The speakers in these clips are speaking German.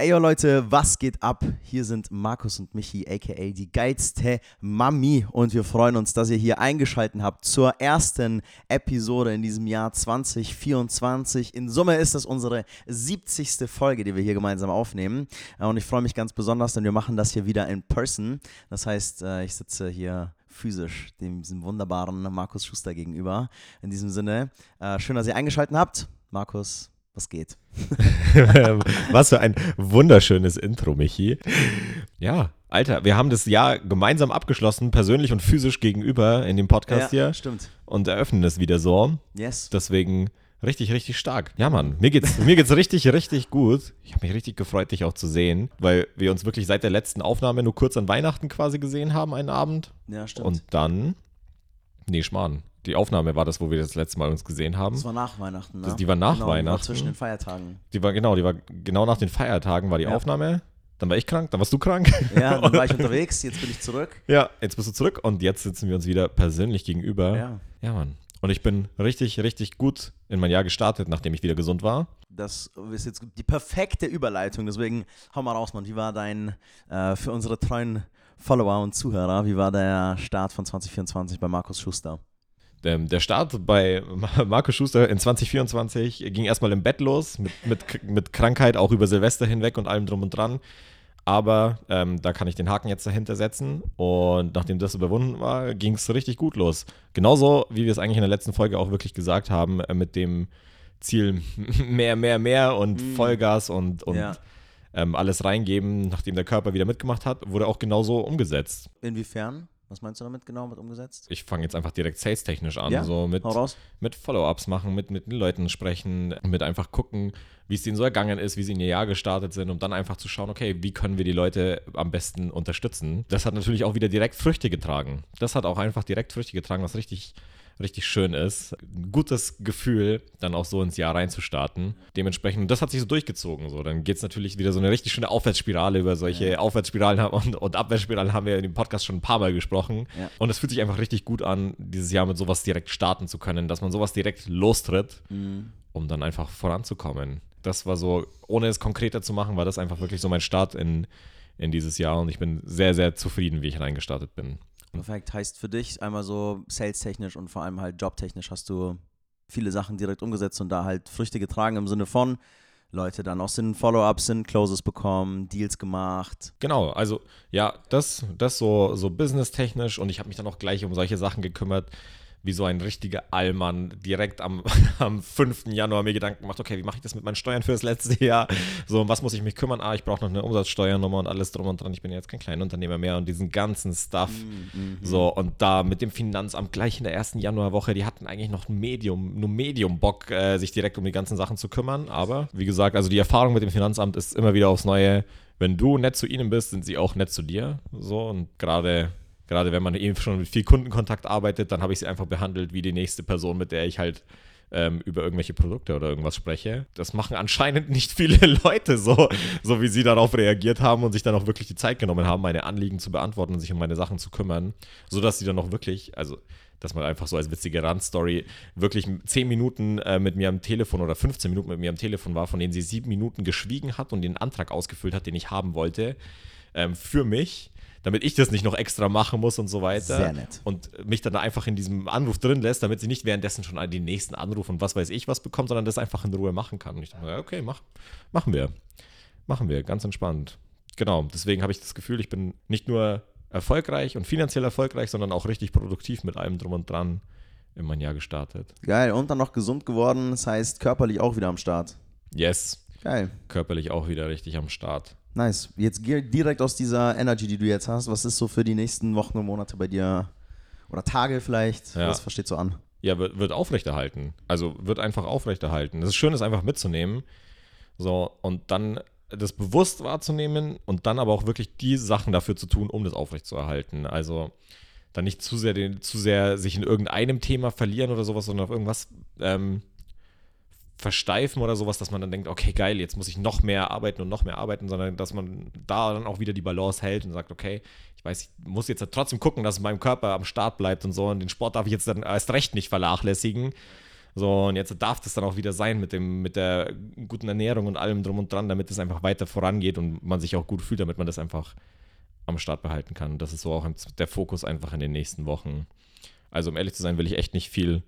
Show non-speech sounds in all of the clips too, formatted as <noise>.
Ey yo Leute, was geht ab? Hier sind Markus und Michi, aka die geilste Mami und wir freuen uns, dass ihr hier eingeschaltet habt zur ersten Episode in diesem Jahr 2024. In Summe ist das unsere 70. Folge, die wir hier gemeinsam aufnehmen und ich freue mich ganz besonders, denn wir machen das hier wieder in person. Das heißt, äh, ich sitze hier physisch dem diesem wunderbaren Markus Schuster gegenüber. In diesem Sinne, äh, schön, dass ihr eingeschaltet habt. Markus, was geht? <laughs> Was für ein wunderschönes Intro, Michi. Ja, Alter, wir haben das Jahr gemeinsam abgeschlossen, persönlich und physisch gegenüber in dem Podcast ja, hier. Stimmt. Und eröffnen es wieder so. Yes. Deswegen richtig, richtig stark. Ja, Mann, mir geht's, mir geht's richtig, richtig gut. Ich habe mich richtig gefreut, dich auch zu sehen, weil wir uns wirklich seit der letzten Aufnahme nur kurz an Weihnachten quasi gesehen haben, einen Abend. Ja, stimmt. Und dann, nee, Schmarrn. Die Aufnahme war das, wo wir das letzte Mal uns gesehen haben. das war nach Weihnachten, ne? Das- die war nach genau, die War Weihnachten. zwischen den Feiertagen. Die war genau, die war genau nach den Feiertagen war die Ja. Aufnahme. Dann war ich krank, dann warst du krank. Ja, dann war ich <laughs> unterwegs, jetzt bin ich zurück. Ja, jetzt bist du zurück und jetzt sitzen wir uns wieder persönlich gegenüber. Ja. Ja, Mann. Und ich bin richtig, richtig gut in mein Jahr gestartet, nachdem ich wieder gesund war. Das ist jetzt die perfekte Überleitung, deswegen hau mal raus, Mann. Wie war dein, äh, für unsere treuen Follower und Zuhörer, wie war der Start von 2024 bei Markus Schuster? Ähm, der Start bei Ma- Marco Schuster in 2024 ging erstmal im Bett los, mit, mit, mit Krankheit auch über Silvester hinweg und allem drum und dran. Aber ähm, da kann ich den Haken jetzt dahinter setzen. Und nachdem das überwunden war, ging es richtig gut los. Genauso, wie wir es eigentlich in der letzten Folge auch wirklich gesagt haben, äh, mit dem Ziel <laughs> mehr, mehr, mehr und Mm. Vollgas und, und Ja. ähm, alles reingeben, nachdem der Körper wieder mitgemacht hat, wurde auch genauso umgesetzt. Inwiefern? Was meinst du damit genau mit umgesetzt? Ich fange jetzt einfach direkt sales-technisch an, Ja, so mit mit Follow-ups machen, mit, mit den Leuten sprechen, mit einfach gucken, wie es denen so ergangen ist, wie sie in ihr Jahr gestartet sind, um dann einfach zu schauen, okay, wie können wir die Leute am besten unterstützen. Das hat natürlich auch wieder direkt Früchte getragen. Das hat auch einfach direkt Früchte getragen, was richtig, richtig schön ist. Ein gutes Gefühl, dann auch so ins Jahr reinzustarten. Dementsprechend, das hat sich so durchgezogen. So. Dann geht es natürlich wieder so eine richtig schöne Aufwärtsspirale. Über solche Aufwärtsspiralen haben- und, und Abwärtsspiralen haben wir in dem Podcast schon ein paar Mal gesprochen. Ja. Und es fühlt sich einfach richtig gut an, dieses Jahr mit sowas direkt starten zu können, dass man sowas direkt lostritt, Mhm. um dann einfach voranzukommen. Das war so, ohne es konkreter zu machen, war das einfach wirklich so mein Start in, in dieses Jahr und ich bin sehr, sehr zufrieden, wie ich reingestartet bin. Perfekt. Heißt für dich einmal so sales-technisch und vor allem halt jobtechnisch hast du viele Sachen direkt umgesetzt und da halt Früchte getragen im Sinne von Leute dann auch sind Follow-ups, sind Closes bekommen, Deals gemacht. Genau, also ja, das, das so, so businesstechnisch und ich habe mich dann auch gleich um solche Sachen gekümmert, wie so ein richtiger Allmann direkt am, <laughs> am 5. Januar mir Gedanken gemacht, okay, wie mache ich das mit meinen Steuern für das letzte Jahr? So, um was muss ich mich kümmern? Ah, ich brauche noch eine Umsatzsteuernummer und alles drum und dran. Ich bin ja jetzt kein Kleinunternehmer mehr und diesen ganzen Stuff. Mhm. So, und da mit dem Finanzamt gleich in der ersten Januarwoche, die hatten eigentlich noch ein Medium, nur Medium-Bock, äh, sich direkt um die ganzen Sachen zu kümmern. Aber wie gesagt, also die Erfahrung mit dem Finanzamt ist immer wieder aufs Neue. Wenn du nett zu ihnen bist, sind sie auch nett zu dir. So, und gerade. Gerade wenn man eben schon mit viel Kundenkontakt arbeitet, dann habe ich sie einfach behandelt wie die nächste Person, mit der ich halt ähm, über irgendwelche Produkte oder irgendwas spreche. Das machen anscheinend <laughs> nicht viele Leute so, so wie sie darauf reagiert haben und sich dann auch wirklich die Zeit genommen haben, meine Anliegen zu beantworten und sich um meine Sachen zu kümmern, sodass sie dann auch wirklich, also dass man einfach so als witzige Randstory wirklich 10 Minuten äh, mit mir am Telefon oder 15 Minuten mit mir am Telefon war, von denen sie sieben Minuten geschwiegen hat und den Antrag ausgefüllt hat, den ich haben wollte, ähm, für mich, damit ich das nicht noch extra machen muss und so weiter. Sehr nett. Und mich dann einfach in diesem Anruf drin lässt, damit sie nicht währenddessen schon den nächsten Anruf und was weiß ich was bekommt, sondern das einfach in Ruhe machen kann. Und ich dachte, ja, okay, mach, machen wir. Machen wir, ganz entspannt. Genau, deswegen habe ich das Gefühl, ich bin nicht nur erfolgreich und finanziell erfolgreich, sondern auch richtig produktiv mit allem drum und dran in mein Jahr gestartet. Geil. Und dann noch gesund geworden, das heißt körperlich auch wieder am Start. Yes, Geil. körperlich auch wieder richtig am Start. Nice. Jetzt direkt aus dieser Energy, die du jetzt hast, was ist so für die nächsten Wochen und Monate bei dir? Oder Tage vielleicht? Ja. Was versteht so an? Ja, wird, wird aufrechterhalten. Also wird einfach aufrechterhalten. Das ist schön, das einfach mitzunehmen. So, und dann das bewusst wahrzunehmen und dann aber auch wirklich die Sachen dafür zu tun, um das aufrechtzuerhalten. Also dann nicht zu sehr, den, zu sehr sich in irgendeinem Thema verlieren oder sowas, sondern auf irgendwas ähm, versteifen oder sowas, dass man dann denkt, okay, geil, jetzt muss ich noch mehr arbeiten und noch mehr arbeiten, sondern dass man da dann auch wieder die Balance hält und sagt, okay, ich weiß, ich muss jetzt trotzdem gucken, dass mein Körper am Start bleibt und so und den Sport darf ich jetzt dann erst recht nicht vernachlässigen. So, und jetzt darf das dann auch wieder sein mit, dem, mit der guten Ernährung und allem drum und dran, damit es einfach weiter vorangeht und man sich auch gut fühlt, damit man das einfach am Start behalten kann. Das ist so auch der Fokus einfach in den nächsten Wochen. Also um ehrlich zu sein, will ich echt nicht viel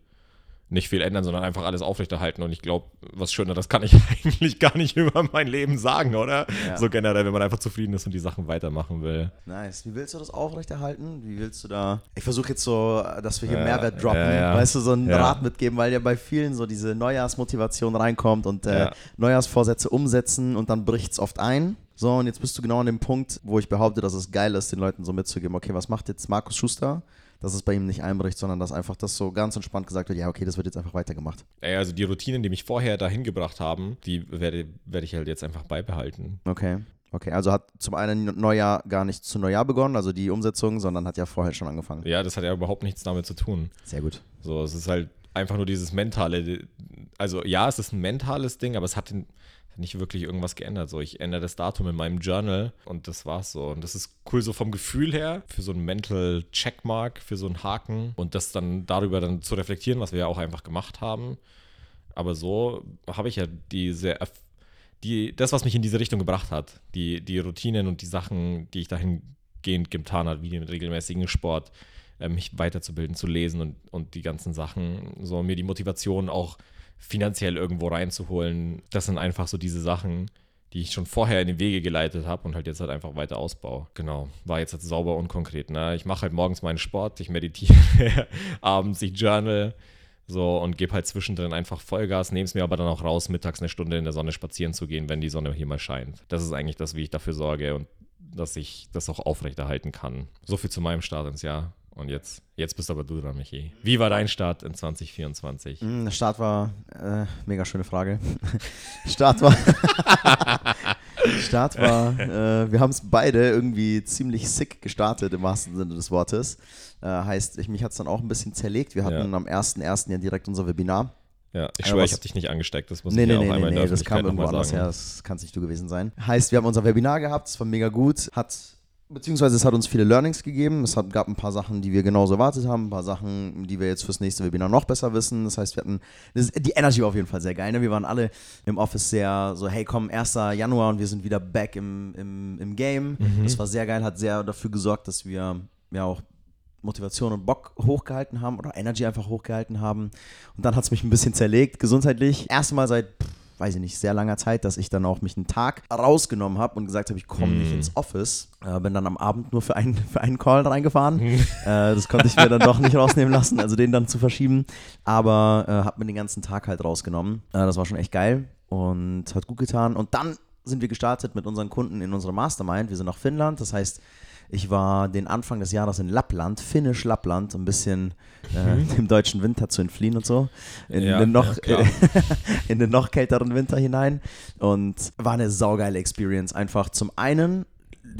nicht viel ändern, sondern einfach alles aufrechterhalten. Und ich glaube, was Schöner, das kann ich <laughs> eigentlich gar nicht über mein Leben sagen, oder? Ja. So generell, wenn man einfach zufrieden ist und die Sachen weitermachen will. Nice. Wie willst du das aufrechterhalten? Wie willst du da. Ich versuche jetzt so, dass wir hier äh, Mehrwert droppen, äh, ja. weißt du, so einen Rat mitgeben, weil ja bei vielen so diese Neujahrsmotivation reinkommt und äh, Neujahrsvorsätze umsetzen und dann bricht es oft ein. So, und jetzt bist du genau an dem Punkt, wo ich behaupte, dass es geil ist, den Leuten so mitzugeben, okay, was macht jetzt Markus Schuster? Dass es bei ihm nicht einbricht, sondern dass einfach das so ganz entspannt gesagt wird, ja, okay, das wird jetzt einfach weitergemacht. Ey, also die Routinen, die mich vorher dahin gebracht haben, die werde, werde ich halt jetzt einfach beibehalten. Okay. Okay, also hat zum einen Neujahr gar nicht zu Neujahr begonnen, also die Umsetzung, sondern hat ja vorher schon angefangen. Ja, das hat ja überhaupt nichts damit zu tun. Sehr gut. So, es ist halt einfach nur dieses mentale, also ja, es ist ein mentales Ding, aber es hat den, nicht wirklich irgendwas geändert. So, ich ändere das Datum in meinem Journal und das war's so. Und das ist cool so vom Gefühl her, für so einen Mental Checkmark, für so einen Haken und das dann darüber dann zu reflektieren, was wir ja auch einfach gemacht haben. Aber so habe ich ja diese, die, das, was mich in diese Richtung gebracht hat, die, die Routinen und die Sachen, die ich dahingehend getan habe, wie den regelmäßigen Sport, äh, mich weiterzubilden, zu lesen und, und die ganzen Sachen, so mir die Motivation auch finanziell irgendwo reinzuholen. Das sind einfach so diese Sachen, die ich schon vorher in die Wege geleitet habe und halt jetzt halt einfach weiter ausbaue. Genau, war jetzt halt sauber und konkret. Ne? Ich mache halt morgens meinen Sport, ich meditiere, <laughs> abends ich journal so und gebe halt zwischendrin einfach Vollgas, nehme es mir aber dann auch raus, mittags eine Stunde in der Sonne spazieren zu gehen, wenn die Sonne hier mal scheint. Das ist eigentlich das, wie ich dafür sorge und dass ich das auch aufrechterhalten kann. So viel zu meinem Start ins Jahr. Und jetzt, jetzt bist aber du dran, Michi. Wie war dein Start in 2024? Mm, der Start war, äh, mega schöne Frage. <laughs> Start war, <laughs> Start war, äh, wir haben es beide irgendwie ziemlich sick gestartet, im wahrsten Sinne des Wortes. Äh, heißt, ich, mich hat es dann auch ein bisschen zerlegt. Wir hatten ja. am 1.1. ja direkt unser Webinar. Ja, ich schwöre, ich habe dich nicht angesteckt. Das muss nee, ich nee, ja auch nee, einmal nee, in der das kam irgendwo anders her. Das kann es nicht du gewesen sein. Heißt, wir haben unser Webinar gehabt, es war mega gut, hat Beziehungsweise es hat uns viele Learnings gegeben. Es hat, gab ein paar Sachen, die wir genauso erwartet haben, ein paar Sachen, die wir jetzt fürs nächste Webinar noch besser wissen. Das heißt, wir hatten, das, die Energy war auf jeden Fall sehr geil. Ne? Wir waren alle im Office sehr so, hey komm, 1. Januar und wir sind wieder back im, im, im Game. Mhm. Das war sehr geil, hat sehr dafür gesorgt, dass wir ja auch Motivation und Bock hochgehalten haben oder Energy einfach hochgehalten haben. Und dann hat es mich ein bisschen zerlegt, gesundheitlich. Erstmal seit pff, weiß ich nicht, sehr langer Zeit, dass ich dann auch mich einen Tag rausgenommen habe und gesagt habe, ich komme mm. nicht hm. ins Office. Äh, bin dann am Abend nur für einen, <laughs> für einen Call reingefahren. äh, das konnte ich mir dann doch nicht rausnehmen lassen, also den dann zu verschieben. Aber äh, habe mir den ganzen Tag halt rausgenommen. Äh, das war schon echt geil und hat gut getan. Und dann sind wir gestartet mit unseren Kunden in unserem Mastermind. Wir sind nach Finnland, das heißt, ich war den Anfang des Jahres in Lappland, finnisch Lappland, um ein bisschen äh, mhm. <laughs> dem deutschen Winter zu entfliehen und so. In, ja, den noch, ja, <laughs> in den noch kälteren Winter hinein. Und war eine saugeile Experience. Einfach zum einen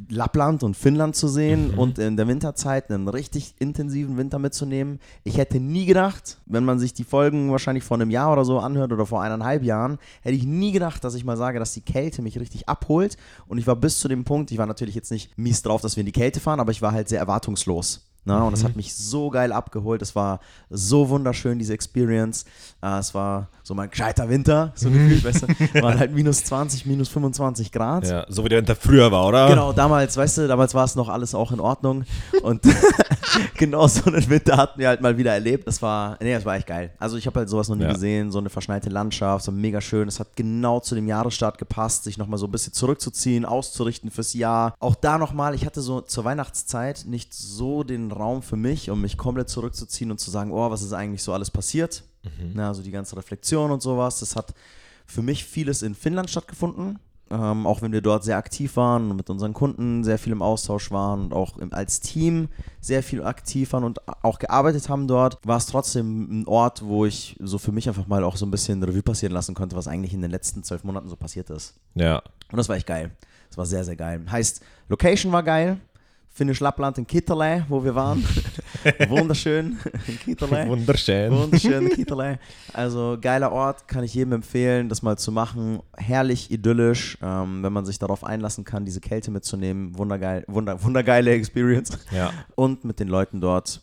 Lappland und Finnland zu sehen mhm. und in der Winterzeit einen richtig intensiven Winter mitzunehmen. Ich hätte nie gedacht, wenn man sich die Folgen wahrscheinlich vor einem Jahr oder so anhört oder vor eineinhalb Jahren, hätte ich nie gedacht, dass ich mal sage, dass die Kälte mich richtig abholt. Und ich war bis zu dem Punkt, ich war natürlich jetzt nicht mies drauf, dass wir in die Kälte fahren, aber ich war halt sehr erwartungslos. Ne? Und das hat mhm. mich so geil abgeholt. Es war so wunderschön, diese Experience. Äh, es war so mein gescheiter Winter, so mhm. gefühlt, weißt du. Waren halt minus 20, minus 25 Grad. Ja, so wie der Winter früher war, oder? Genau, damals, weißt du, damals war es noch alles auch in Ordnung. Und <laughs> genau so einen Winter hatten wir halt mal wieder erlebt. Das war, nee, das war echt geil. Also ich habe halt sowas noch nie ja. gesehen, so eine verschneite Landschaft, so mega schön. Es hat genau zu dem Jahresstart gepasst, sich nochmal so ein bisschen zurückzuziehen, auszurichten fürs Jahr. Auch da nochmal, ich hatte so zur Weihnachtszeit nicht so den Raum für mich, um mich komplett zurückzuziehen und zu sagen, oh, was ist eigentlich so alles passiert? Mhm. Na, also die ganze Reflexion und sowas. Das hat für mich vieles in Finnland stattgefunden. Ähm, auch wenn wir dort sehr aktiv waren und mit unseren Kunden sehr viel im Austausch waren und auch im, als Team sehr viel aktiv waren und auch gearbeitet haben dort, war es trotzdem ein Ort, wo ich so für mich einfach mal auch so ein bisschen Revue passieren lassen konnte, was eigentlich in den letzten zwölf Monaten so passiert ist. Ja. Und das war echt geil. Das war sehr, sehr geil. Heißt, Location war geil. Finnisch Lappland in Kitterle, wo wir waren. <laughs> Wunderschön in Kitterle. Wunderschön. Wunderschön in Kitterle. Also geiler Ort, kann ich jedem empfehlen, das mal zu machen. Herrlich idyllisch, ähm, wenn man sich darauf einlassen kann, diese Kälte mitzunehmen. Wundergeil, wunder, wundergeile Experience. Ja. Und mit den Leuten dort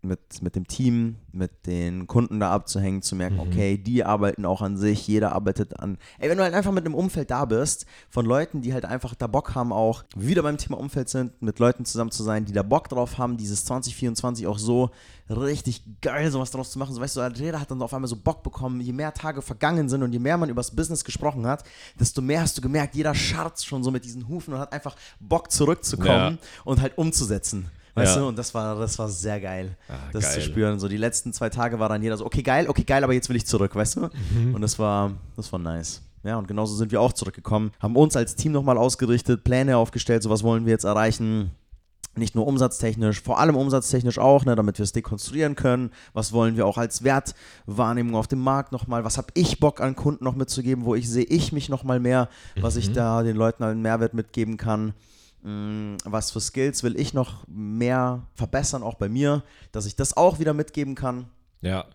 mit, mit dem Team, mit den Kunden da abzuhängen, zu merken, Mhm. okay, die arbeiten auch an sich, jeder arbeitet an. Ey, wenn du halt einfach mit einem Umfeld da bist, von Leuten, die halt einfach da Bock haben, auch wieder beim Thema Umfeld sind, mit Leuten zusammen zu sein, die da Bock drauf haben, dieses 2024 auch so richtig geil sowas draus zu machen. So weißt du, jeder hat dann auf einmal so Bock bekommen, je mehr Tage vergangen sind und je mehr man über das Business gesprochen hat, desto mehr hast du gemerkt, jeder scharrt schon so mit diesen Hufen und hat einfach Bock zurückzukommen und halt umzusetzen. Weißt Ja. du, und das war, das war sehr geil, Ah, das geil. zu spüren. So die letzten zwei Tage war dann jeder so, okay, geil, okay, geil, aber jetzt will ich zurück, weißt du? Mhm. Und das war, das war nice. Ja, und genauso sind wir auch zurückgekommen, haben uns als Team nochmal ausgerichtet, Pläne aufgestellt, so was wollen wir jetzt erreichen. Nicht nur umsatztechnisch, vor allem umsatztechnisch auch, ne, damit wir es dekonstruieren können. Was wollen wir auch als Wertwahrnehmung auf dem Markt nochmal? Was habe ich Bock an Kunden noch mitzugeben? Wo ich sehe ich mich nochmal mehr, was ich da den Leuten einen Mehrwert mitgeben kann? Mm, Was für Skills will ich noch mehr verbessern, auch bei mir, dass ich das auch wieder mitgeben kann? Ja.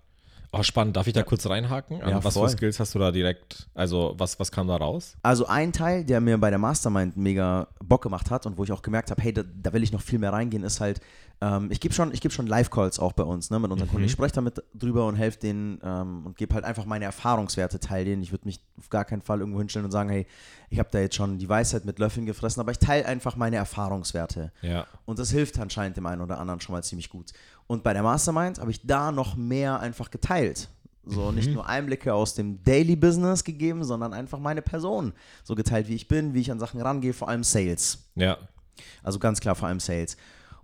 Oh, spannend. Darf ich da kurz reinhaken? Ja, was voll. für Skills hast du da direkt, also was, was kam da raus? Also ein Teil, der mir bei der Mastermind mega Bock gemacht hat und wo ich auch gemerkt habe, hey, da, da will ich noch viel mehr reingehen, ist halt, ähm, ich gebe schon, ich geb schon Live-Calls auch bei uns ne, mit unseren Kunden. Ich spreche damit drüber und helfe denen ähm, und gebe halt einfach meine Erfahrungswerte teil denen. Ich würde mich auf gar keinen Fall irgendwo hinstellen und sagen, hey, ich habe da jetzt schon die Weisheit mit Löffeln gefressen, aber ich teile einfach meine Erfahrungswerte. Ja. Und das hilft anscheinend dem einen oder anderen schon mal ziemlich gut. Und bei der Mastermind habe ich da noch mehr einfach geteilt. So nicht nur Einblicke aus dem Daily Business gegeben, sondern einfach meine Person so geteilt, wie ich bin, wie ich an Sachen rangehe, vor allem Sales. Ja. Also ganz klar vor allem Sales.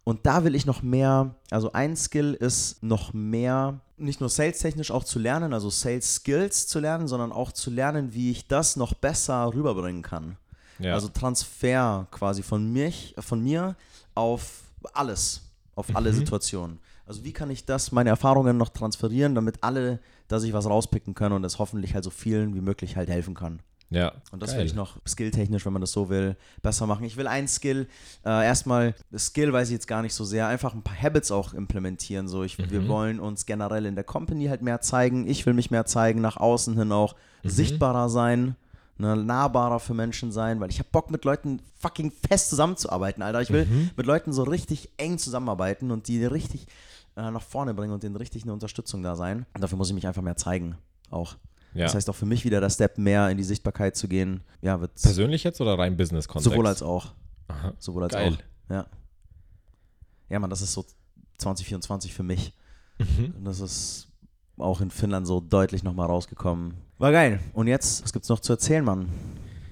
Und da will ich noch mehr, also ein Skill ist noch mehr, nicht nur sales-technisch auch zu lernen, also Sales-Skills zu lernen, sondern auch zu lernen, wie ich das noch besser rüberbringen kann. Ja. Also Transfer quasi von mich, von mir auf alles, auf alle Situationen. Also wie kann ich das, meine Erfahrungen noch transferieren, damit alle da sich was rauspicken können und es hoffentlich halt so vielen wie möglich halt helfen kann. ja. Und das Geil. will ich noch skilltechnisch, wenn man das so will, besser machen. Ich will ein Skill, äh, erstmal, das Skill weiß ich jetzt gar nicht so sehr, einfach ein paar Habits auch implementieren. So, ich, Wir wollen uns generell in der Company halt mehr zeigen. Ich will mich mehr zeigen, nach außen hin auch sichtbarer sein. Ne, nahbarer für Menschen sein, weil ich habe Bock mit Leuten fucking fest zusammenzuarbeiten, Alter. Ich will mit Leuten so richtig eng zusammenarbeiten und die richtig äh, nach vorne bringen und denen richtig eine Unterstützung da sein. Und dafür muss ich mich einfach mehr zeigen, auch. Ja. Das heißt auch für mich wieder der Step, mehr in die Sichtbarkeit zu gehen. Ja, wird Persönlich jetzt oder rein Business-Kontext? sowohl als auch. Aha. Sowohl als Geil. auch. Ja. Ja, Mann, das ist so 2024 für mich. Mhm. Und das ist auch in Finnland so deutlich nochmal rausgekommen. War geil. Und jetzt, was gibt's noch zu erzählen, Mann?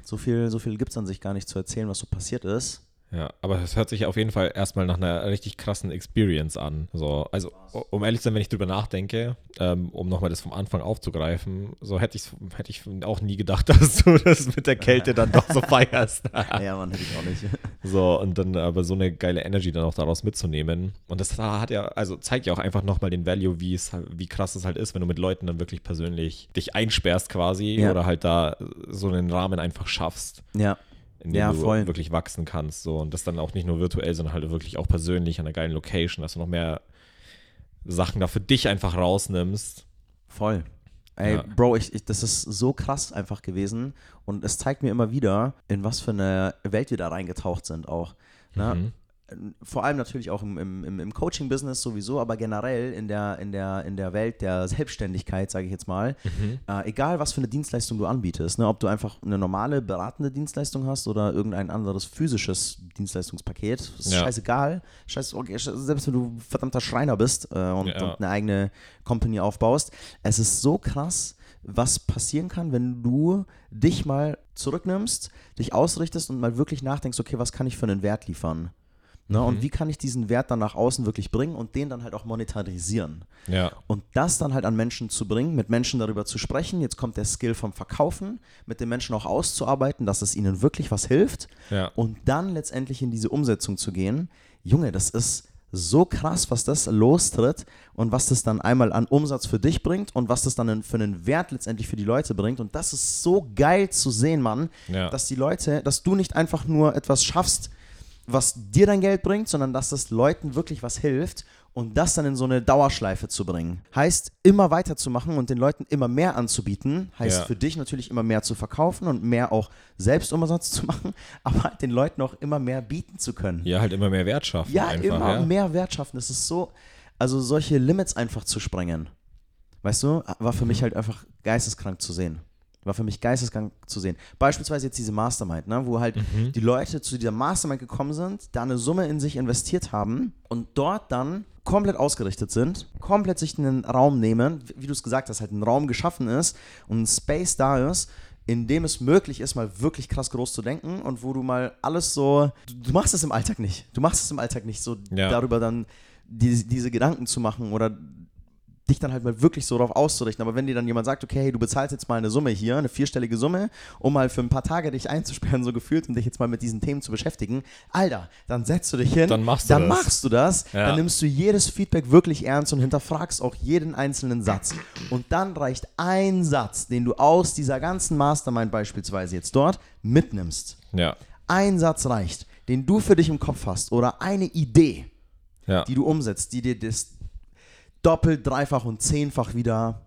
So viel, so viel gibt's an sich gar nicht zu erzählen, was so passiert ist. Ja, aber es hört sich auf jeden Fall erstmal nach einer richtig krassen Experience an. So, also, um ehrlich zu sein, wenn ich drüber nachdenke, ähm, um nochmal das vom Anfang aufzugreifen, so hätte, ich's, hätte ich auch nie gedacht, <laughs> dass du das mit der Kälte dann doch so feierst. <laughs> ja, Mann, hätte ich auch nicht. So, und dann aber so eine geile Energy dann auch daraus mitzunehmen. Und das hat ja, also zeigt ja auch einfach nochmal den Value, wie es wie krass es halt ist, wenn du mit Leuten dann wirklich persönlich dich einsperrst quasi Ja. oder halt da so einen Rahmen einfach schaffst, Ja. in dem Ja, du voll. wirklich wachsen kannst. So. Und das dann auch nicht nur virtuell, sondern halt wirklich auch persönlich an einer geilen Location, dass du noch mehr Sachen da für dich einfach rausnimmst. Voll. Ey, Ja. Bro, ich, ich, das ist so krass einfach gewesen. Und es zeigt mir immer wieder, in was für eine Welt wir da reingetaucht sind auch. Ne? Mhm. Vor allem natürlich auch im, im, im- Coaching-Business sowieso, aber generell in der, in der, in der Welt der Selbstständigkeit, sage ich jetzt mal. Mhm. Äh, egal, was für eine Dienstleistung du anbietest, ne? ob du einfach eine normale beratende Dienstleistung hast oder irgendein anderes physisches Dienstleistungspaket, ist Ja. scheißegal. Scheiß, okay, selbst wenn du verdammter Schreiner bist äh, und, Ja. und eine eigene Company aufbaust, es ist so krass, was passieren kann, wenn du dich mal zurücknimmst, dich ausrichtest und mal wirklich nachdenkst, okay, was kann ich für einen Wert liefern? Ne? Und wie kann ich diesen Wert dann nach außen wirklich bringen und den dann halt auch monetarisieren? Ja, Und das dann halt an Menschen zu bringen, mit Menschen darüber zu sprechen. Jetzt kommt der Skill vom Verkaufen, mit den Menschen auch auszuarbeiten, dass es ihnen wirklich was hilft. ja. Und dann letztendlich in diese Umsetzung zu gehen. Junge, das ist so krass, was das lostritt und was das dann einmal an Umsatz für dich bringt und was das dann für einen Wert letztendlich für die Leute bringt. Und das ist so geil zu sehen, Mann, Ja. dass die Leute, dass du nicht einfach nur etwas schaffst, was dir dein Geld bringt, sondern dass das Leuten wirklich was hilft und das dann in so eine Dauerschleife zu bringen. Heißt, immer weiterzumachen und den Leuten immer mehr anzubieten, heißt Ja. für dich natürlich immer mehr zu verkaufen und mehr auch Selbstumsatz <laughs> zu machen, aber halt den Leuten auch immer mehr bieten zu können. Ja, halt immer mehr Wert schaffen. Ja, einfach, immer ja. mehr Wert schaffen. Das ist so, Also solche Limits einfach zu sprengen, weißt du, war für mich halt einfach geisteskrank zu sehen. War für mich geisteskrank zu sehen. Beispielsweise jetzt diese Mastermind, ne, wo halt Mhm. die Leute zu dieser Mastermind gekommen sind, da eine Summe in sich investiert haben und dort dann komplett ausgerichtet sind, komplett sich einen Raum nehmen, wie du es gesagt hast, halt ein Raum geschaffen ist und ein Space da ist, in dem es möglich ist, mal wirklich krass groß zu denken und wo du mal alles so, du, du machst es im Alltag nicht. Du machst es im Alltag nicht, so Ja. darüber dann die, diese Gedanken zu machen oder dich dann halt mal wirklich so darauf auszurichten. Aber wenn dir dann jemand sagt, okay, hey, du bezahlst jetzt mal eine Summe hier, eine vierstellige Summe, um mal für ein paar Tage dich einzusperren, so gefühlt, und dich jetzt mal mit diesen Themen zu beschäftigen, Alter, dann setzt du dich hin, Dann machst du dann das. machst du das, Ja. dann nimmst du jedes Feedback wirklich ernst und hinterfragst auch jeden einzelnen Satz. Und dann reicht ein Satz, den du aus dieser ganzen Mastermind beispielsweise jetzt dort mitnimmst. Ja. Ein Satz reicht, den du für dich im Kopf hast oder eine Idee, Ja. die du umsetzt, die dir das doppelt, dreifach und zehnfach wieder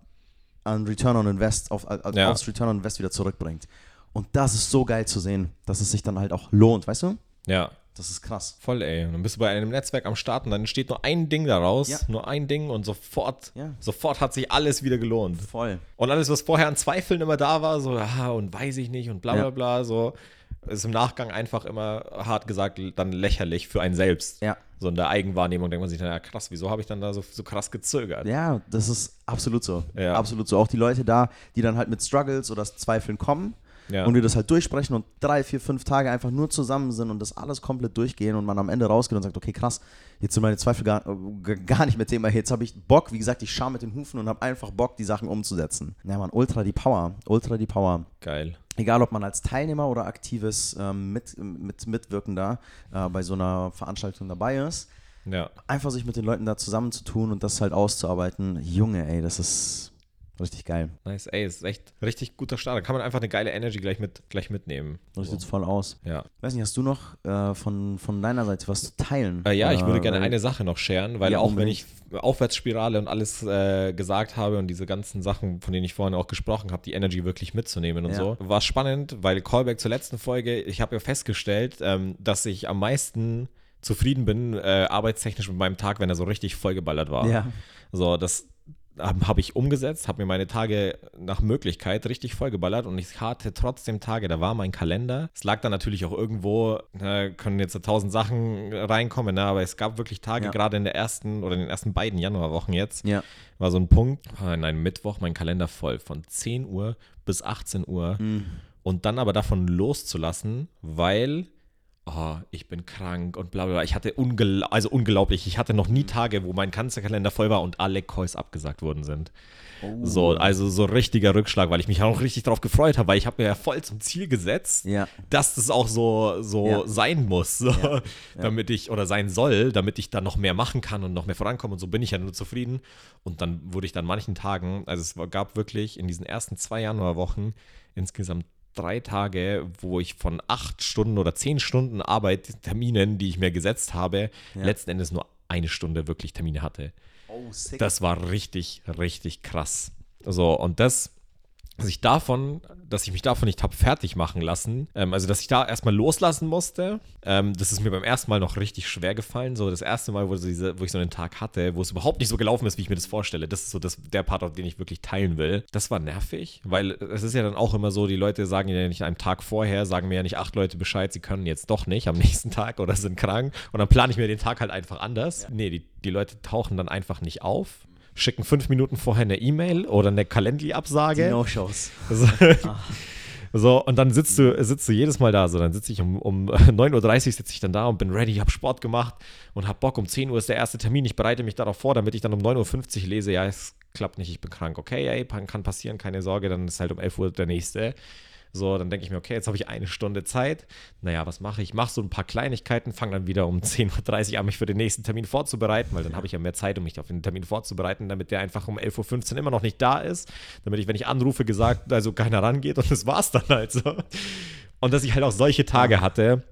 an Return on Invest, auf, auf, Ja. aufs Return on Invest wieder zurückbringt. Und das ist so geil zu sehen, dass es sich dann halt auch lohnt, weißt du? ja. Das ist krass. Voll, ey. Und dann bist du bei einem Netzwerk am Start und dann entsteht nur ein Ding daraus, Ja. nur ein Ding und sofort, Ja. sofort hat sich alles wieder gelohnt. Voll. Und alles, was vorher an Zweifeln immer da war, so, ah, und weiß ich nicht und bla bla Ja. bla, so, ist im Nachgang einfach immer, hart gesagt, dann lächerlich für einen selbst. Ja. So in der Eigenwahrnehmung denkt man sich dann, ja krass, wieso habe ich dann da so, so krass gezögert? Ja, das ist absolut so. Ja. Absolut so. Auch die Leute da, die dann halt mit Struggles oder Zweifeln kommen Ja. und wir das halt durchsprechen und drei, vier, fünf Tage einfach nur zusammen sind und das alles komplett durchgehen und man am Ende rausgeht und sagt, okay, krass, jetzt sind meine Zweifel gar, gar nicht mehr Thema. Jetzt habe ich Bock, wie gesagt, ich schaue mit den Hufen und habe einfach Bock, die Sachen umzusetzen. Ja, man, ultra die Power. Ultra die Power. Geil. Egal, ob man als Teilnehmer oder aktives ähm, mit, mit, Mitwirkender äh, bei so einer Veranstaltung dabei ist, Ja. einfach sich mit den Leuten da zusammenzutun und das halt auszuarbeiten. Junge, ey, das ist richtig geil. Nice, ey, ist echt richtig guter Start. Da kann man einfach eine geile Energy gleich, mit, gleich mitnehmen. Das So. sieht voll aus. Ja. Weiß nicht, hast du noch äh, von, von deiner Seite was zu teilen? Äh, ja, ich würde gerne weil- eine Sache noch scheren, weil Ja, auch unbedingt. wenn ich Aufwärtsspirale und alles äh, gesagt habe und diese ganzen Sachen, von denen ich vorhin auch gesprochen habe, die Energy wirklich mitzunehmen und Ja. so, war spannend, weil Callback zur letzten Folge, ich habe ja festgestellt, ähm, dass ich am meisten zufrieden bin, äh, arbeitstechnisch mit meinem Tag, wenn er so richtig vollgeballert war. Ja, So, das habe hab ich umgesetzt, habe mir meine Tage nach Möglichkeit richtig vollgeballert und ich hatte trotzdem Tage, da war mein Kalender. Es lag dann natürlich auch irgendwo, äh, können jetzt tausend Sachen reinkommen, ne, aber es gab wirklich Tage, Ja. gerade in der ersten oder in den ersten beiden Januarwochen jetzt, ja. war so ein Punkt, an einem Mittwoch mein Kalender voll von 10 Uhr bis 18 Uhr Mhm. und dann aber davon loszulassen, weil oh, ich bin krank und bla bla bla. Ich hatte ungel also unglaublich, ich hatte noch nie Tage, wo mein Kanzlerkalender voll war und alle Calls abgesagt worden sind. Oh. So, also so richtiger Rückschlag, weil ich mich auch richtig darauf gefreut habe, weil ich habe mir ja voll zum Ziel gesetzt, Ja. dass das auch so, so Ja. sein muss, so, Ja. <laughs> damit ich, oder sein soll, damit ich dann noch mehr machen kann und noch mehr vorankomme und so bin ich ja nur zufrieden. Und dann wurde ich dann manchen Tagen, also es gab wirklich in diesen ersten zwei Januarwochen insgesamt drei Tage, wo ich von acht Stunden oder zehn Stunden Arbeit, Terminen, die ich mir gesetzt habe, Ja. letzten Endes nur eine Stunde wirklich Termine hatte. Oh, sick. Das war richtig, richtig krass. So, und das, dass ich davon, dass ich mich davon nicht habe fertig machen lassen, ähm, also dass ich da erstmal loslassen musste, ähm, das ist mir beim ersten Mal noch richtig schwer gefallen. So das erste Mal, wo, diese, wo ich so einen Tag hatte, wo es überhaupt nicht so gelaufen ist, wie ich mir das vorstelle. Das ist so das, der Part, auf den ich wirklich teilen will. Das war nervig, weil es ist ja dann auch immer so, die Leute sagen ja nicht einen Tag vorher, sagen mir ja nicht acht Leute Bescheid, sie können jetzt doch nicht am <laughs> nächsten Tag oder sind krank. Und dann plane ich mir den Tag halt einfach anders. Nee, die, die Leute tauchen dann einfach nicht auf. Schicken fünf Minuten vorher eine E-Mail oder eine die Calendly-Absage. No-Shows. So, <laughs> so, und dann sitzt du, sitzt du jedes Mal da. So, dann sitze ich um, um <laughs> 9.30 Uhr sitze ich dann da und bin ready, habe Sport gemacht und habe Bock. Um 10 Uhr ist der erste Termin. Ich bereite mich darauf vor, damit ich dann um 9.50 Uhr lese, ja, es klappt nicht, ich bin krank. Okay, ey, kann passieren, keine Sorge, dann ist halt um 11 Uhr der nächste. So, dann denke ich mir, okay, jetzt habe ich eine Stunde Zeit. Naja, was mache ich? Mache so ein paar Kleinigkeiten, fange dann wieder um <laughs> 10.30 Uhr an, mich für den nächsten Termin vorzubereiten, weil dann habe ich ja mehr Zeit, um mich auf den Termin vorzubereiten, damit der einfach um 11.15 Uhr immer noch nicht da ist. Damit ich, wenn ich anrufe, gesagt, also keiner rangeht und <laughs> das war's dann halt so. Und dass ich halt auch solche Tage hatte.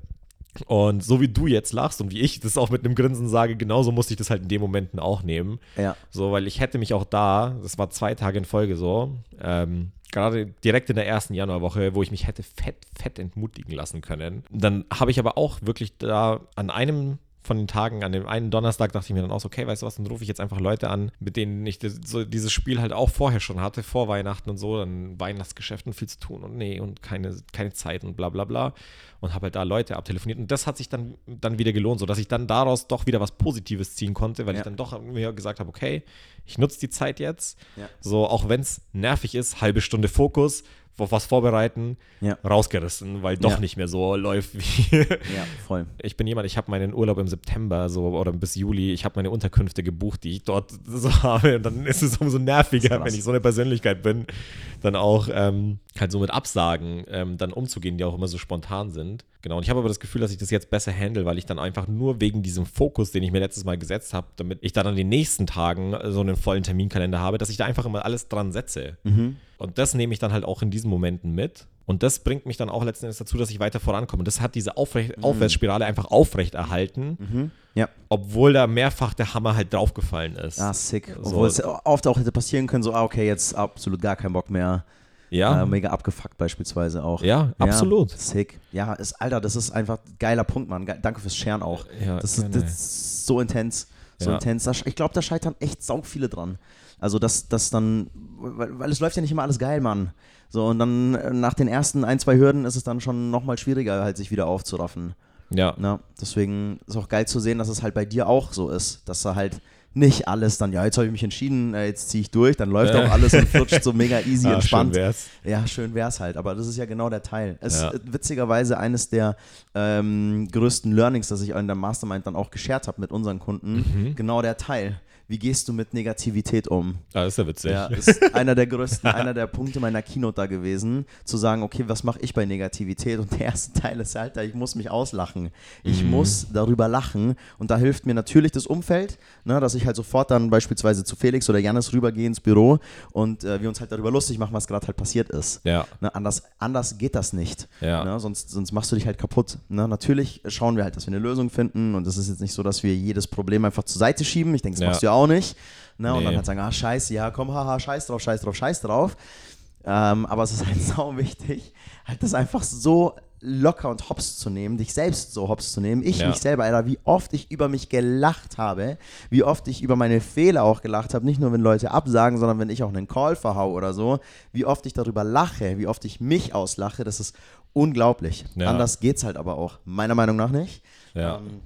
Und so wie du jetzt lachst und wie ich das auch mit einem Grinsen sage, genauso musste ich das halt in den Momenten auch nehmen. Ja. So, weil ich hätte mich auch da, das war zwei Tage in Folge so, ähm, gerade direkt in der ersten Januarwoche, wo ich mich hätte fett, fett entmutigen lassen können. Dann habe ich aber auch wirklich da an einem von den Tagen, an dem einen Donnerstag dachte ich mir dann auch, so, okay, weißt du was, dann rufe ich jetzt einfach Leute an, mit denen ich so dieses Spiel halt auch vorher schon hatte, vor Weihnachten und so, dann Weihnachtsgeschäft und viel zu tun und nee und keine, keine Zeit und bla bla bla und habe halt da Leute abtelefoniert und das hat sich dann, dann wieder gelohnt, sodass ich dann daraus doch wieder was Positives ziehen konnte, weil Ja. ich dann doch mir gesagt habe, okay, ich nutze die Zeit jetzt, Ja. so auch wenn es nervig ist, halbe Stunde Fokus, auf was vorbereiten, Ja. rausgerissen, weil doch Ja. nicht mehr so läuft wie <laughs> Ja, voll. ich bin jemand, ich habe meinen Urlaub im September so oder bis Juli, ich habe meine Unterkünfte gebucht, die ich dort <laughs> so habe. Und dann ist es umso nerviger, wenn ich so eine Persönlichkeit bin, dann auch ähm, halt so mit Absagen ähm, dann umzugehen, die auch immer so spontan sind. Genau. Und ich habe aber das Gefühl, dass ich das jetzt besser handle, weil ich dann einfach nur wegen diesem Fokus, den ich mir letztes Mal gesetzt habe, damit ich dann an den nächsten Tagen so einen vollen Terminkalender habe, dass ich da einfach immer alles dran setze. Mhm. Und das nehme ich dann halt auch in diesen Momenten mit. Und das bringt mich dann auch letzten Endes dazu, dass ich weiter vorankomme. Und das hat diese Aufrecht Aufwärtsspirale einfach aufrechterhalten, Mhm. Ja. obwohl da mehrfach der Hammer halt draufgefallen ist. Ah, sick. So. Obwohl es oft auch hätte passieren können, so, ah, okay, jetzt absolut gar kein Bock mehr. ja, Äh, mega abgefuckt beispielsweise auch. ja, absolut. sick. Ja, ist, Alter, das ist einfach ein geiler Punkt, Mann. Ge danke fürs Sharen auch. Ja, Das ist, das ist so intens. So Ja. intens. Ich glaube, da scheitern echt sau viele dran. Also, dass das dann, weil, weil es läuft ja nicht immer alles geil, Mann. So, und dann äh, nach den ersten ein, zwei Hürden ist es dann schon nochmal schwieriger, halt sich wieder aufzuraffen. Ja, Ja, deswegen ist auch geil zu sehen, dass es halt bei dir auch so ist, dass da halt nicht alles dann, ja, jetzt habe ich mich entschieden, äh, jetzt ziehe ich durch, dann läuft auch alles und flutscht so mega <laughs> easy, ah, entspannt. schön wär's. Ja, schön wär's halt, aber das ist ja genau der Teil. Es Ja. ist witzigerweise eines der ähm, größten Learnings, das ich in der Mastermind dann auch geshared habe mit unseren Kunden. Mhm. Genau der Teil. Wie gehst du mit Negativität um? Ah, das ist ja witzig. Ja, ist <laughs> einer der größten, einer der Punkte meiner Keynote da gewesen, zu sagen, okay, was mache ich bei Negativität? Und der erste Teil ist, Alter, ich muss mich auslachen. Ich Mhm. muss darüber lachen. Und da hilft mir natürlich das Umfeld, ne, dass ich halt sofort dann beispielsweise zu Felix oder Janis rübergehe ins Büro und äh, wir uns halt darüber lustig machen, was gerade halt passiert ist. Ja, Ne, anders, anders geht das nicht. Ja. Ne, sonst, sonst machst du dich halt kaputt. Ne, natürlich schauen wir halt, dass wir eine Lösung finden und es ist jetzt nicht so, dass wir jedes Problem einfach zur Seite schieben. Ich denke, das Ja. machst du ja auch nicht. Ne, Und Nee. dann halt sagen, ah, scheiße, ja, komm, haha, scheiß drauf, scheiß drauf, scheiß drauf. Ähm, aber es ist halt <laughs> sau wichtig, halt das einfach so locker und hops zu nehmen, dich selbst so hops zu nehmen. Ich Ja. mich selber, Alter, wie oft ich über mich gelacht habe, wie oft ich über meine Fehler auch gelacht habe, nicht nur wenn Leute absagen, sondern wenn ich auch einen Call verhau oder so, wie oft ich darüber lache, wie oft ich mich auslache, das ist unglaublich. Ja. Anders geht's halt aber auch, meiner Meinung nach nicht. ja. Ähm,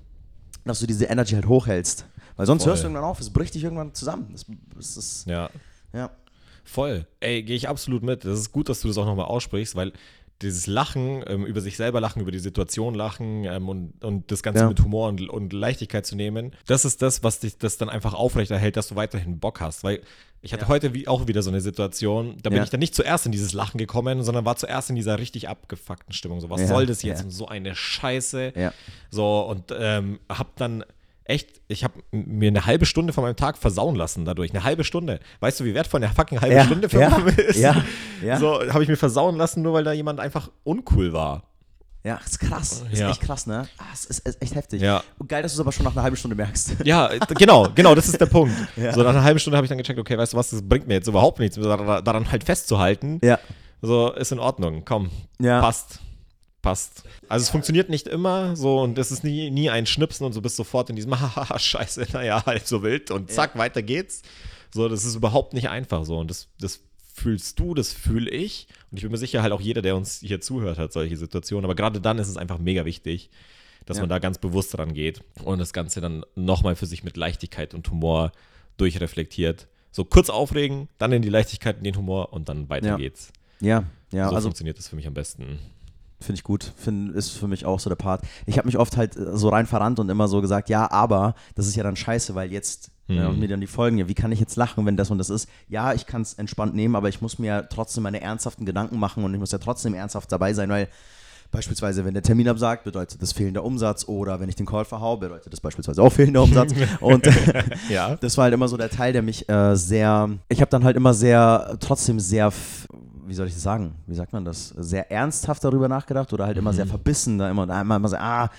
dass du diese Energy halt hochhältst. Weil sonst Voll. hörst du irgendwann auf, es bricht dich irgendwann zusammen. Das, das ist, ja. ja. Voll. Ey, gehe ich absolut mit. Das ist gut, dass du das auch nochmal aussprichst, weil dieses Lachen, ähm, über sich selber lachen, über die Situation lachen ähm, und, und das Ganze Ja. mit Humor und, und Leichtigkeit zu nehmen, das ist das, was dich das dann einfach aufrechterhält, dass du weiterhin Bock hast. Weil ich hatte Ja. heute wie, auch wieder so eine Situation, da bin Ja. ich dann nicht zuerst in dieses Lachen gekommen, sondern war zuerst in dieser richtig abgefuckten Stimmung. So, was soll das jetzt? so eine Scheiße. Ja. So, und ähm, hab dann echt, ich habe mir eine halbe Stunde von meinem Tag versauen lassen dadurch. Eine halbe Stunde. Weißt du, wie wertvoll eine fucking halbe Ja, Stunde für ja, mich ist? ja, ja. So, habe ich mir versauen lassen, nur weil da jemand einfach uncool war. Ja, ist krass. Ist Ja. echt krass, ne? Ah, es ist, ist echt heftig. Ja. Und geil, dass du es aber schon nach einer halben Stunde merkst. <laughs> Ja, genau, genau, das ist der Punkt. <laughs> Ja. So, nach einer halben Stunde habe ich dann gecheckt, okay, weißt du was, das bringt mir jetzt überhaupt nichts, daran daran halt festzuhalten. Ja. So, ist in Ordnung, komm, Ja. passt. Passt. Also es funktioniert nicht immer so und es ist nie, nie ein Schnipsen und du bist sofort in diesem <laughs> Haha, scheiße, naja, halb so wild und zack, weiter geht's. So, das ist überhaupt nicht einfach so und das, das fühlst du, das fühle ich und ich bin mir sicher, halt auch jeder, der uns hier zuhört, hat solche Situationen, aber gerade dann ist es einfach mega wichtig, dass Ja. man da ganz bewusst dran geht und das Ganze dann nochmal für sich mit Leichtigkeit und Humor durchreflektiert. So kurz aufregen, dann in die Leichtigkeit, in den Humor und dann weiter Ja. geht's. Ja, ja, so also funktioniert das für mich am besten. Finde ich gut. Find, ist für mich auch so der Part. Ich habe mich oft halt äh, so rein verrannt und immer so gesagt, ja, aber das ist ja dann scheiße, weil jetzt Mhm. ja, und mir dann die Folgen, ja, wie kann ich jetzt lachen, wenn das und das ist? Ja, ich kann es entspannt nehmen, aber ich muss mir ja trotzdem meine ernsthaften Gedanken machen und ich muss ja trotzdem ernsthaft dabei sein, weil Beispielsweise, wenn der Termin absagt, bedeutet das fehlender Umsatz oder wenn ich den Call verhau, bedeutet das beispielsweise auch fehlender Umsatz. <laughs> Und Ja. <laughs> das war halt immer so der Teil, der mich äh, sehr, ich habe dann halt immer sehr, trotzdem sehr, wie soll ich das sagen, wie sagt man das, sehr ernsthaft darüber nachgedacht oder halt immer sehr verbissen, da immer, immer, immer so, ah,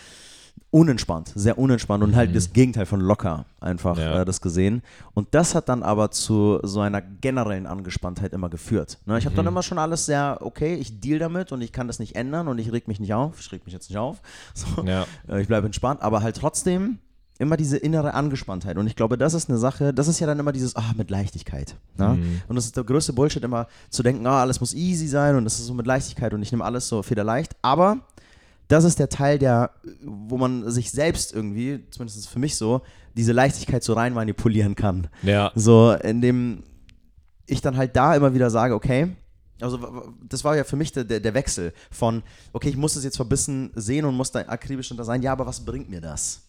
unentspannt, sehr unentspannt und halt das Gegenteil von locker einfach Ja. äh, das gesehen. Und das hat dann aber zu so einer generellen Angespanntheit immer geführt. Ne? Ich habe dann immer schon alles sehr, okay, ich deal damit und ich kann das nicht ändern und ich reg mich nicht auf, ich reg mich jetzt nicht auf. <laughs> So. Ja. Äh, Ich bleibe entspannt, aber halt trotzdem immer diese innere Angespanntheit. Und ich glaube, das ist eine Sache, das ist ja dann immer dieses, ah, mit Leichtigkeit. Ne? Mhm. Und das ist der größte Bullshit, immer zu denken, ah, alles muss easy sein und das ist so mit Leichtigkeit und ich nehme alles so federleicht. Aber das ist der Teil, der, wo man sich selbst irgendwie, zumindest für mich so, diese Leichtigkeit so rein manipulieren kann. Ja. So, indem ich dann halt da immer wieder sage, okay, also das war ja für mich der, der, der Wechsel von, okay, ich muss das jetzt verbissen sehen und muss da akribisch unter sein, ja, aber was bringt mir das?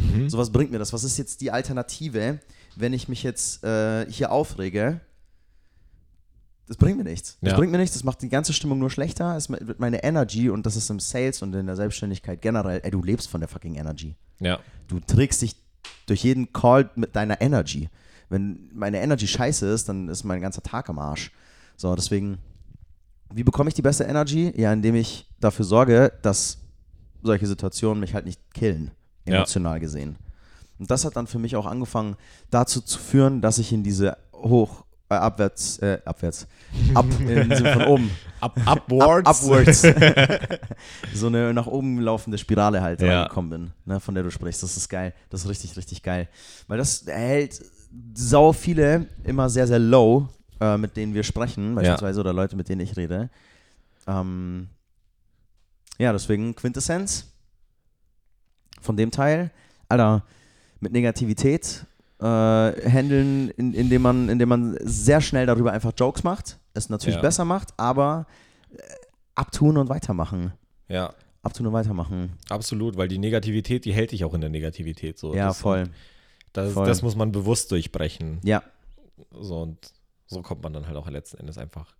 Mhm. So, was bringt mir das? Was ist jetzt die Alternative, wenn ich mich jetzt äh, hier aufrege? Das bringt mir nichts. Das Ja. bringt mir nichts, das macht die ganze Stimmung nur schlechter. Es wird meine Energy und das ist im Sales und in der Selbstständigkeit generell, ey, du lebst von der fucking Energy. Ja. Du trägst dich durch jeden Call mit deiner Energy. Wenn meine Energy scheiße ist, dann ist mein ganzer Tag am Arsch. So, deswegen, wie bekomme ich die beste Energy? Ja, indem ich dafür sorge, dass solche Situationen mich halt nicht killen, Ja. emotional gesehen. Und das hat dann für mich auch angefangen, dazu zu führen, dass ich in diese hoch, äh, abwärts, äh, abwärts, ab, <laughs> im Sinne von oben, Up, upwards. Up, upwards. <laughs> so eine nach oben laufende Spirale halt Ja. reingekommen bin, ne, von der du sprichst. Das ist geil. Das ist richtig, richtig geil. Weil das hält sau viele immer sehr, sehr low, äh, mit denen wir sprechen, beispielsweise, oder Leute, mit denen ich rede. Ähm, ja, deswegen Quintessenz von dem Teil. Alter, mit Negativität äh, handeln, in, indem, man, indem man sehr schnell darüber einfach Jokes macht, es natürlich Ja. besser macht, aber äh, abtun und weitermachen. Ja, Abtun und weitermachen. absolut, weil die Negativität, die hält dich auch in der Negativität. So. ja, das, voll. Das, voll. das muss man bewusst durchbrechen. Ja, So, und so kommt man dann halt auch letzten Endes einfach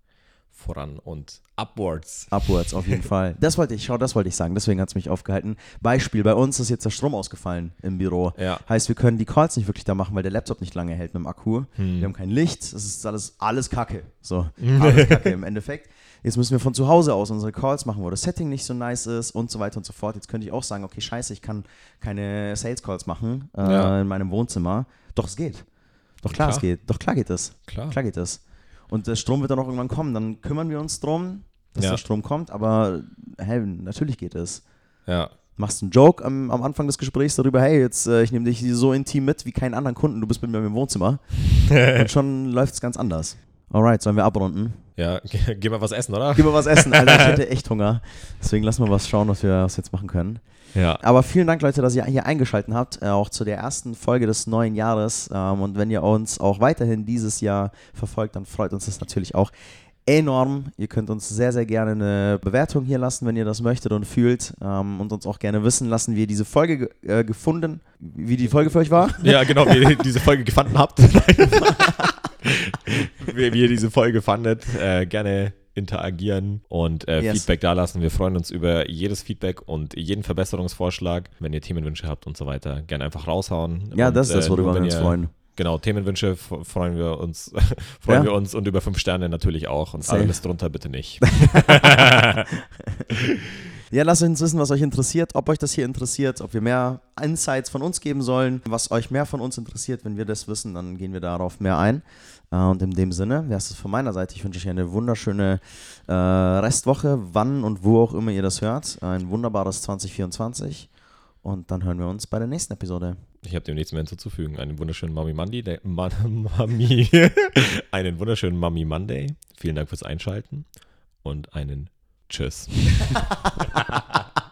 voran und upwards. upwards auf jeden <laughs> Fall. Das wollte ich, schau, das wollte ich sagen, deswegen hat es mich aufgehalten. Beispiel, bei uns ist jetzt der Strom ausgefallen im Büro. Ja. Heißt, wir können die Calls nicht wirklich da machen, weil der Laptop nicht lange hält mit dem Akku. Hm. Wir haben kein Licht, es ist alles, alles Kacke. So, <laughs> alles Kacke im Endeffekt. Jetzt müssen wir von zu Hause aus unsere Calls machen, wo das Setting nicht so nice ist und so weiter und so fort. Jetzt könnte ich auch sagen, okay, scheiße, ich kann keine Sales Calls machen äh, Ja. in meinem Wohnzimmer. Doch, es geht. Doch klar, Klar. es geht. Doch klar geht es. Klar. Klar geht es. Und der Strom wird dann auch irgendwann kommen. Dann kümmern wir uns drum, dass Ja. der Strom kommt. Aber hey, natürlich geht es. Ja. Machst einen Joke am, am Anfang des Gesprächs darüber, hey, jetzt äh, ich nehme dich so intim mit wie keinen anderen Kunden. Du bist mit mir im Wohnzimmer. <laughs> Und schon läuft es ganz anders. Alright, sollen wir abrunden? Ja, ge- geh mal was essen, oder? Gib mal was essen, Alter. Ich <laughs> hätte echt Hunger. Deswegen lassen wir was schauen, was wir, was wir jetzt machen können. Ja. Aber vielen Dank, Leute, dass ihr hier eingeschaltet habt, äh, auch zu der ersten Folge des neuen Jahres. Ähm, und wenn ihr uns auch weiterhin dieses Jahr verfolgt, dann freut uns das natürlich auch enorm. Ihr könnt uns sehr, sehr gerne eine Bewertung hier lassen, wenn ihr das möchtet und fühlt. Ähm, und uns auch gerne wissen lassen, wie ihr diese Folge ge- äh, gefunden, wie die Folge für euch war. <laughs> Ja, genau, wie ihr diese Folge gefunden habt. wie, <laughs> wie ihr diese Folge fandet. Äh, gerne interagieren und äh, Yes. Feedback dalassen. Wir freuen uns über jedes Feedback und jeden Verbesserungsvorschlag. Wenn ihr Themenwünsche habt und so weiter, gerne einfach raushauen. Ja, und, das ist das, äh, worüber wir uns ihr- freuen. Genau, Themenwünsche freuen wir uns, <laughs> freuen Ja. wir uns und über fünf Sterne natürlich auch und Safe. alles drunter bitte nicht. <laughs> <laughs> Ja, lasst uns wissen, was euch interessiert, ob euch das hier interessiert, ob wir mehr Insights von uns geben sollen, was euch mehr von uns interessiert. Wenn wir das wissen, dann gehen wir darauf mehr ein. Äh, Und in dem Sinne wäre es von meiner Seite. Ich wünsche euch eine wunderschöne äh, Restwoche, wann und wo auch immer ihr das hört. Ein wunderbares 2024. Und dann hören wir uns bei der nächsten Episode. Ich habe dem nichts mehr hinzuzufügen. Einen wunderschönen Mami Monday. Der, Ma Mami. <laughs> einen wunderschönen Mami Monday. Vielen Dank fürs Einschalten und einen Tschüss. <laughs>